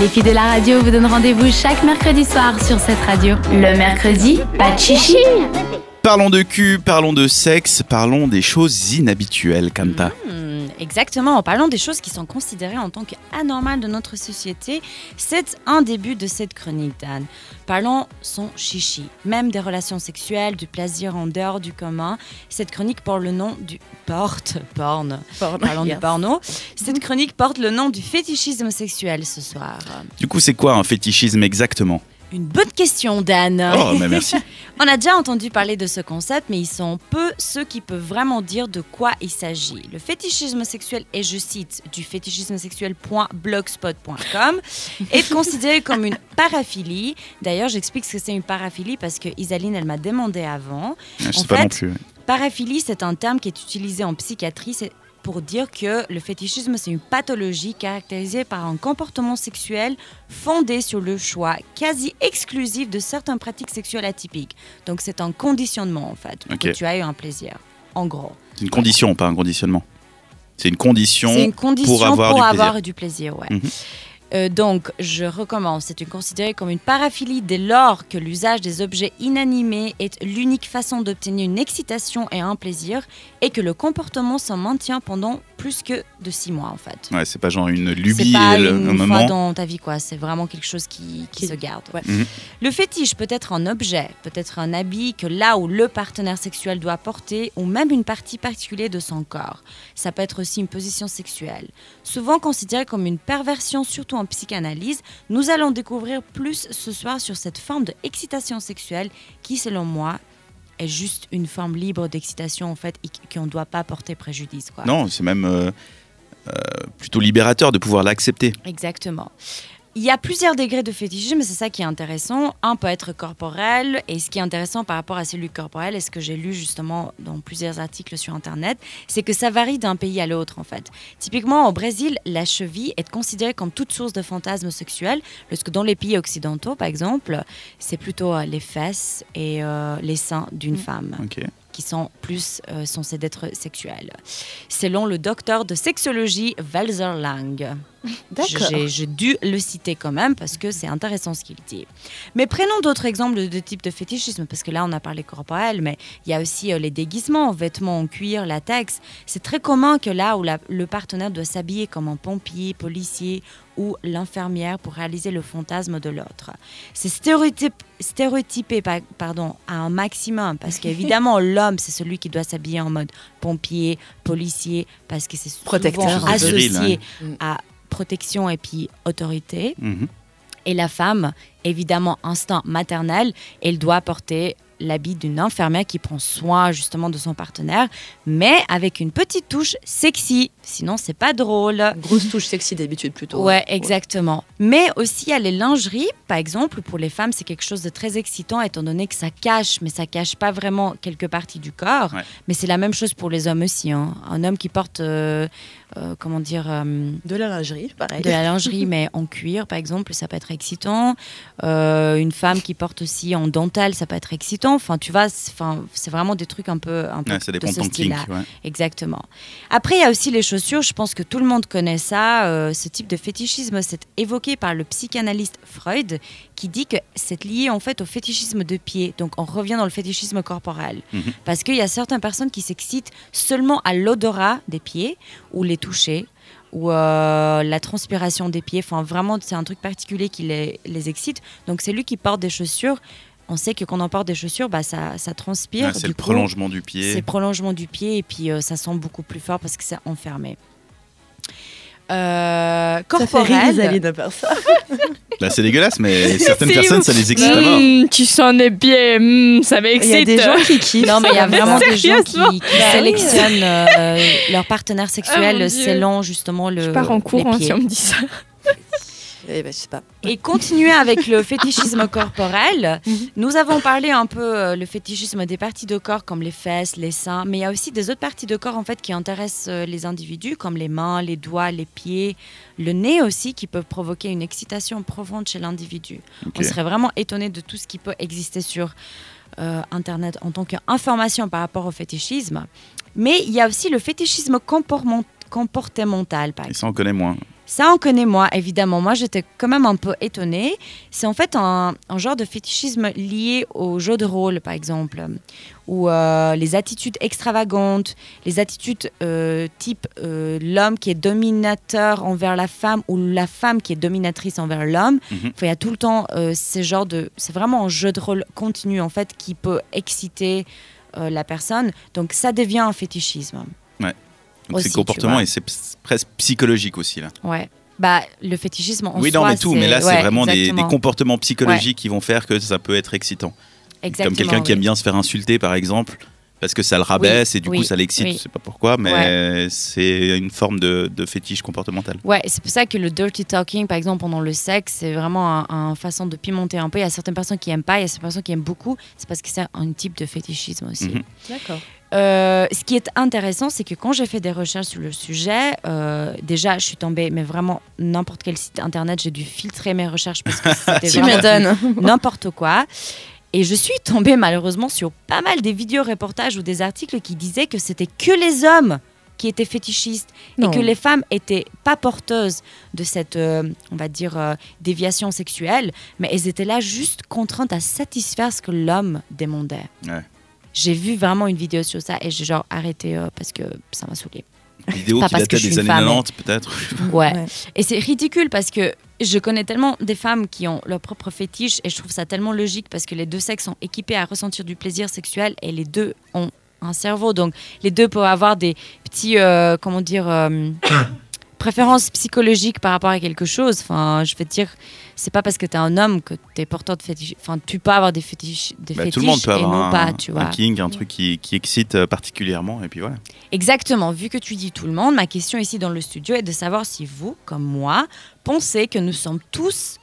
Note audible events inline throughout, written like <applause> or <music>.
Les filles de la radio vous donnent rendez-vous chaque mercredi soir sur cette radio. Le mercredi, pas de chichi. Parlons de cul, parlons de sexe, parlons des choses inhabituelles, Kanta. Exactement, en parlant des choses qui sont considérées en tant qu'anormales de notre société, c'est un début de cette chronique, Dan. Parlons son chichi, même des relations sexuelles, du plaisir en dehors du commun. Cette chronique porte le nom du porte porn. Parlons du porno. Cette chronique porte le nom du fétichisme sexuel ce soir. Du coup, c'est quoi un fétichisme exactement? Une bonne question, Dan. Oh, <laughs> merci. On a déjà entendu parler de ce concept, mais ils sont peu ceux qui peuvent vraiment dire de quoi il s'agit. Le fétichisme sexuel est, je cite, du fétichisme sexuel.blogspot.com, est considéré comme une paraphilie. D'ailleurs, j'explique ce que c'est une paraphilie parce que Isaline, elle m'a demandé avant. Je sais En pas fait, non plus. Paraphilie, c'est un terme qui est utilisé en psychiatrie pour dire que le fétichisme, c'est une pathologie caractérisée par un comportement sexuel fondé sur le choix quasi exclusif de certaines pratiques sexuelles atypiques. Donc c'est un conditionnement, en fait, pour Ok. que tu aies un plaisir, en gros. C'est une condition, pas un conditionnement. C'est une condition, C'est une condition pour avoir du plaisir. du plaisir, ouais. Mhm. Euh, donc, je recommence. C'est considéré comme une paraphilie dès lors que l'usage des objets inanimés est l'unique façon d'obtenir une excitation et un plaisir, et que le comportement s'en maintient pendant plus que de six mois, en fait. Ouais, c'est pas genre une C'est lubie pas le- une un fois moment. dans ta vie, quoi. C'est vraiment quelque chose qui, qui Qui- se garde. ouais. Mhm. Le fétiche peut être un objet, peut être un habit que là où le partenaire sexuel doit porter, ou même une partie particulière de son corps. Ça peut être aussi une position sexuelle. Souvent considéré comme une perversion, surtout en psychanalyse, nous allons découvrir plus ce soir sur cette forme de excitation sexuelle qui, selon moi, est juste une forme libre d'excitation en fait et qui- qu'on ne doit pas porter préjudice. Quoi. Non, c'est même euh, euh, plutôt libérateur de pouvoir l'accepter. Exactement. Il y a plusieurs degrés de fétichisme, c'est ça qui est intéressant. Un peut être corporel, et ce qui est intéressant par rapport à celui corporel, et ce que j'ai lu justement dans plusieurs articles sur Internet, c'est que ça varie d'un pays à l'autre en fait. Typiquement au Brésil, la cheville est considérée comme toute source de fantasmes sexuels, parce que dans les pays occidentaux, par exemple, c'est plutôt euh, les fesses et euh, les seins d'une femme Ok. qui sont plus euh, censés d'être sexuels. Selon le docteur de sexologie Walzer Lang. D'accord. J'ai dû le citer quand même parce que c'est intéressant ce qu'il dit. Mais prenons d'autres exemples de, types de fétichisme parce que là on a parlé corporel, mais il y a aussi euh, les déguisements, vêtements en cuir, latex. C'est très commun que là où la- le partenaire doit s'habiller comme un pompier, policier ou l'infirmière pour réaliser le fantasme de l'autre. C'est stéréotypé pa- pardon, à un maximum parce <laughs> qu'évidemment l'homme c'est celui qui doit s'habiller en mode pompier, policier parce que c'est souvent Protecteur, associé hein. à protection et puis autorité. Mhm. Et la femme, évidemment, instinct maternel, elle doit porter l'habit d'une infirmière qui prend soin justement de son partenaire, mais avec une petite touche sexy. Sinon, c'est pas drôle. Grosse touche sexy d'habitude plutôt. hein. Ouais, exactement. Mais aussi, il y a les lingeries, par exemple, pour les femmes, c'est quelque chose de très excitant, étant donné que ça cache, mais ça cache pas vraiment quelques parties du corps. Ouais. Mais c'est la même chose pour les hommes aussi. hein. Un homme qui porte, euh, euh, comment dire, euh, De la lingerie, pareil. de la lingerie, mais en cuir, par exemple, ça peut être excitant. Euh, une femme qui porte aussi en dentelle, ça peut être excitant. Enfin, tu vois, c'est enfin, c'est vraiment des trucs un peu, un peu Ouais, de dépend de ce style-là. ouais. Exactement. Après, il y a aussi les chaussures. Je pense que tout le monde connaît ça. Euh, ce type de fétichisme, c'est évoqué par le psychanalyste Freud, qui dit que c'est lié en fait au fétichisme de pied. Donc, on revient dans le fétichisme corporel. Mhm. Parce qu'il y a certaines personnes qui s'excitent seulement à l'odorat des pieds ou les toucher ou euh, la transpiration des pieds. Enfin, vraiment, c'est un truc particulier qui les, les excite. Donc, c'est lui qui porte des chaussures. On sait que quand on porte des chaussures, bah, ça, ça transpire. C'est le coup, prolongement du c'est pied. le prolongement du pied et puis euh, ça sent beaucoup plus fort parce que c'est enfermé. Euh, Ça fait rire corporel. Ça. <laughs> Bah, c'est dégueulasse, mais <laughs> certaines C'est personnes, ouf. ça les excite. Mmh, tu sens des pieds, mmh, ça Il y a m'excite. des gens qui kiffent. Non, mais il y a <laughs> vraiment des gens qui, Bah sélectionnent euh, leur partenaire Oh sexuel selon justement le. Je pars en cours hein, si on me dit ça. Eh ben, je sais pas. Et continuer avec le <laughs> fétichisme corporel. Mhm. Nous avons parlé un peu euh, le fétichisme des parties de corps comme les fesses, les seins, mais il y a aussi des autres parties de corps en fait qui intéressent euh, les individus comme les mains, les doigts, les pieds, le nez aussi qui peuvent provoquer une excitation profonde chez l'individu. On serait vraiment étonné de tout ce qui peut exister sur euh, Internet en tant qu'information par rapport au fétichisme. Mais il y a aussi le fétichisme comportement- comportemental, par Et exemple. ça, on connaît moins. Ça, on connaît moi, évidemment. Moi, j'étais quand même un peu étonnée. C'est en fait un, un genre de fétichisme lié au jeu de rôle, par exemple, ou euh, les attitudes extravagantes, les attitudes euh, type euh, l'homme qui est dominateur envers la femme ou la femme qui est dominatrice envers l'homme. Mhm. Il y a tout le temps ces genres de... C'est vraiment un jeu de rôle continu, en fait, qui peut exciter la personne. Donc, ça devient un fétichisme. Donc Aussi, c'est comportement et c'est presque psychologique aussi là. Ouais. Bah, le fétichisme en oui, soi, non, mais tout. Mais là, c'est ouais, vraiment des, comportements psychologiques qui vont faire que ça peut être excitant. Comme Exactement, quelqu'un qui aime bien se faire insulter, par exemple, parce que ça le rabaisse et du oui, coup ça l'excite. oui. Je sais pas pourquoi, mais c'est une forme de, de fétiche comportemental. Ouais, c'est pour ça que le dirty talking, par exemple, pendant le sexe, c'est vraiment un, un façon de pimenter un peu. Il y a certaines personnes qui aiment pas, il y a certaines personnes qui aiment beaucoup. C'est parce que c'est un type de fétichisme aussi. Mhm. D'accord. Euh, ce qui est intéressant, c'est que quand j'ai fait des recherches sur le sujet, euh, déjà, je suis tombée, mais vraiment, n'importe quel site internet, j'ai dû filtrer mes recherches parce que c'était <laughs> vraiment <laughs> n'importe quoi. Et je suis tombée malheureusement sur pas mal des vidéos reportages ou des articles qui disaient que c'était que les hommes qui étaient fétichistes Non. et que les femmes étaient pas porteuses de cette, euh, on va dire, euh, déviation sexuelle, mais elles étaient là juste contraintes à satisfaire ce que l'homme demandait. Ouais. J'ai vu vraiment une vidéo sur ça et j'ai genre arrêté euh, parce que ça m'a saoulée. Vidéo qui datait des années femme, 90 peut-être. Ouais. Ouais. Et c'est ridicule parce que je connais tellement des femmes qui ont leur propre fétiche et je trouve ça tellement logique parce que les deux sexes sont équipés à ressentir du plaisir sexuel et les deux ont un cerveau. Donc les deux peuvent avoir des petits, euh, comment dire, euh, <clears throat> préférences psychologiques par rapport à quelque chose. Enfin, je veux dire, c'est pas parce que tu es un homme que tu es porteur de fétiche. Enfin, tu peux avoir des fétiches, des Bah, fétiches tout le monde peut et avoir non un, pas, tu un vois. king, un truc qui, qui excite euh, particulièrement. Et puis voilà. Exactement, vu que tu dis tout le monde, ma question ici dans le studio est de savoir si vous, comme moi, pensez que nous sommes tous,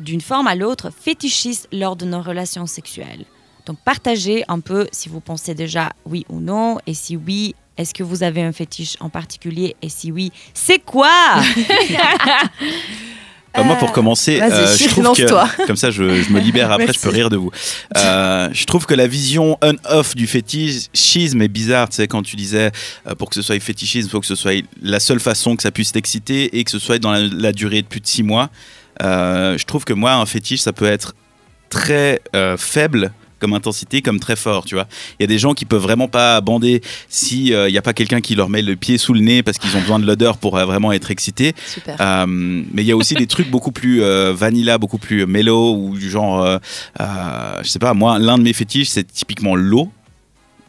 d'une forme à l'autre, fétichistes lors de nos relations sexuelles. Donc partagez un peu si vous pensez déjà oui ou non, et si oui, est-ce que vous avez un fétiche en particulier, et si oui, c'est quoi? Euh, <laughs> moi, pour commencer, vas-y, euh, je trouve que <laughs> comme ça, je, je me libère. Après, je peux rire de vous. Euh, je trouve que la vision on-off du fétichisme est bizarre. Tu sais, quand tu disais euh, pour que ce soit fétichisme, il faut que ce soit la seule façon que ça puisse t'exciter et que ce soit dans la, la durée de plus de six mois. Euh, je trouve que moi, un fétiche, ça peut être très euh, faible comme intensité, comme très fort, tu vois. Il y a des gens qui peuvent vraiment pas bander si il n'y a pas quelqu'un qui leur met le pied sous le nez parce qu'ils ont besoin de l'odeur pour euh, vraiment être excités. Super. Euh, mais il y a aussi des trucs beaucoup plus euh, vanilla, beaucoup plus mellow ou du genre, euh, euh, je sais pas, moi, l'un de mes fétiches, c'est typiquement l'eau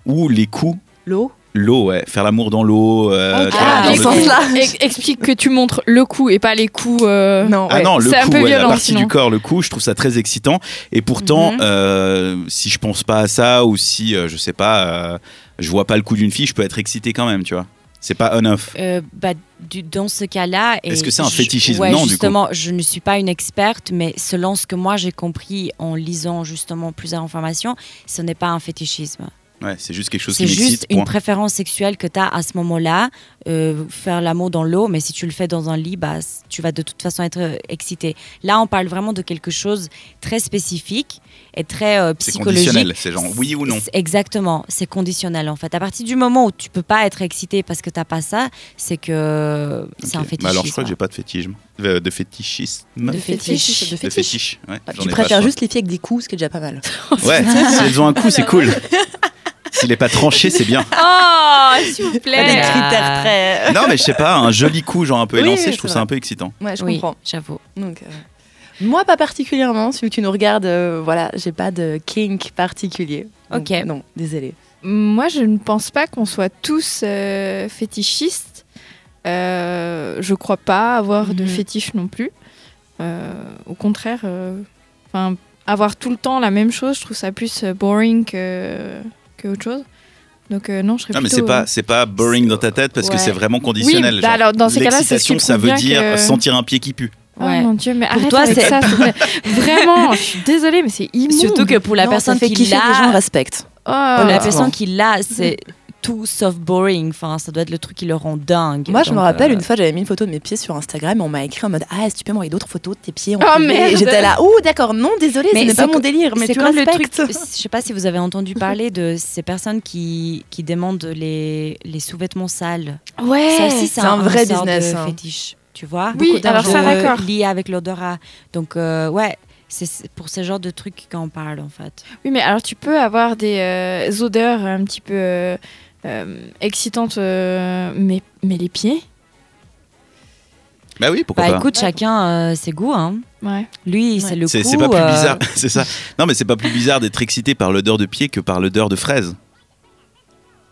ou les coups. L'eau L'eau, ouais, faire l'amour dans l'eau. euh, Ah, dans le explique que tu montres le coup et pas les coups. euh, Non, Ah ouais. non, le C'est un coup, peu ouais, la violent, partie sinon. du corps, le coup, je trouve ça très excitant. Et pourtant, Mhm. euh, si je pense pas à ça ou si, euh, je sais pas, euh, je vois pas le coup d'une fille, je peux être excité quand même, tu vois. C'est pas on-off. Euh, bah, du- dans ce cas-là. Est-ce que c'est un fétichisme? ouais, Non, du coup. justement, je ne suis pas une experte, mais selon ce que moi j'ai compris en lisant justement plusieurs informations, ce n'est pas un fétichisme. Ouais, c'est juste quelque chose C'est qui juste m'excite. une point. préférence sexuelle que tu as à ce moment-là. Euh, faire l'amour dans l'eau, mais si tu le fais dans un lit, bah, tu vas de toute façon être euh, excité. Là, on parle vraiment de quelque chose très spécifique et très euh, C'est psychologique. conditionnel, c'est genre oui ou non. C'est- Exactement, c'est conditionnel en fait. À partir du moment où tu peux pas être excité parce que t'as pas ça, c'est que c'est un Ok. fétichisme. Bah alors je crois que j'ai pas de fétichisme. Euh, de fétichisme. De De fétiche. fétiche. De fétiche. Ouais, Tu pas, préfères juste les filles avec des coups, ce qui est déjà pas mal. Ouais, <laughs> si elles ont un coup, c'est cool. <laughs> S'il est pas tranché, c'est bien. <laughs> Oh, s'il vous Pas des plaît. critères très. Non, mais je sais pas, un joli coup, genre un peu élancé, oui, je trouve ça un peu excitant. Ouais, je oui, comprends. j'avoue. Donc, euh, Moi, pas particulièrement. Celui que tu nous regardes, euh, voilà, j'ai pas de kink particulier. Donc, Ok. Non, désolé. Moi, je ne pense pas qu'on soit tous euh, fétichistes. Euh, je crois pas avoir de Mhm. fétiche non plus. Euh, au contraire, euh, enfin, avoir tout le temps la même chose, je trouve ça plus euh, boring que, que autre chose. Donc euh, non, je serais Non, mais c'est pas, c'est pas boring dans ta tête parce que c'est vraiment conditionnel. Oui, bah alors, dans ces cas-là, c'est ce ça veut dire que- sentir un pied qui pue. Oh Ouais. mon dieu, mais Pour arrête toi, avec c'est- ça. <laughs> <laughs> Vraiment, je suis désolée, mais c'est immonde. Surtout que pour la Non, personne ça fait qui kiffer, les gens l'a, respectent. Oh. la honnêtement. personne qui l'a, c'est tout sauf boring. Enfin, ça doit être le truc qui le rend dingue. Moi, je me rappelle euh, une fois, j'avais mis une photo de mes pieds sur Instagram et on m'a écrit en mode Ah, est-ce que tu peux m'envoyer d'autres photos de tes pieds Oh, J'étais là, ouh, d'accord, non, désolé, Mais ce n'est c'est pas mon délire, mais c'est tu comme le truc. respectes. <laughs> Je sais pas si vous avez entendu parler de ces personnes qui, qui demandent les, les sous-vêtements sales. Ouais. Ça aussi, c'est c'est un vrai sort de business, hein. fétiche. tu vois. Oui, alors ça, d'enjeux d'accord. liés avec l'odorat. Donc, euh, ouais, c'est c'est pour ce genre de trucs qu'on parle, en fait. Oui, mais alors tu peux avoir des euh, odeurs un petit peu euh, euh, excitantes, euh, mais, mais les pieds Bah oui, pourquoi Bah pas. écoute, chacun euh, ses goûts. Hein. Ouais. Lui, c'est le C'est coup. c'est pas plus euh, bizarre, <laughs> c'est ça. Non, mais c'est pas plus bizarre d'être excité par l'odeur de pied que par l'odeur de fraise.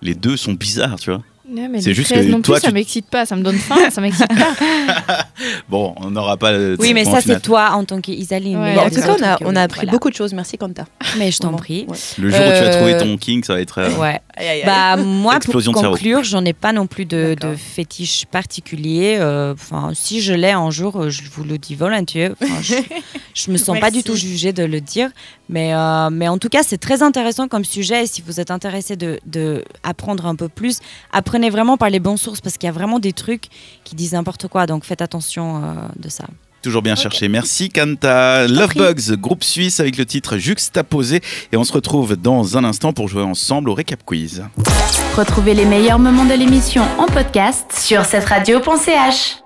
Les deux sont bizarres, tu vois. Ouais, mais C'est les juste que non toi, plus, ça m'excite pas, ça me donne faim, ça m'excite pas. <laughs> Bon, on n'aura pas. Oui, mais ça, c'est toi en tant qu'Isaline. Ouais. en tout cas, on a, on a appris voilà. beaucoup de choses. Merci, Kanta. Mais je t'en prie. Ouais. Le jour où tu vas Euh, trouver ton king, ça va être. euh, Ouais. Aïe, aïe, aïe. Bah, moi, pour Explosion conclure, j'en ai pas non plus de, de fétiche particulier. euh, Enfin, si je l'ai un jour, euh, je vous le dis volontiers. Je, <laughs> je me sens pas du tout jugée de le dire. Mais, euh, mais en tout cas, c'est très intéressant comme sujet. Et si vous êtes intéressé de, de apprendre un peu plus, apprenez vraiment par les bonnes sources parce qu'il y a vraiment des trucs qui disent n'importe quoi. Donc faites attention euh, de ça. Toujours bien cherché. Merci Kanta. Love. Bugs, groupe suisse avec le titre Juxtaposé. Et on se retrouve dans un instant pour jouer ensemble au récap quiz. Retrouvez les meilleurs moments de l'émission en podcast sur cette radio.ch.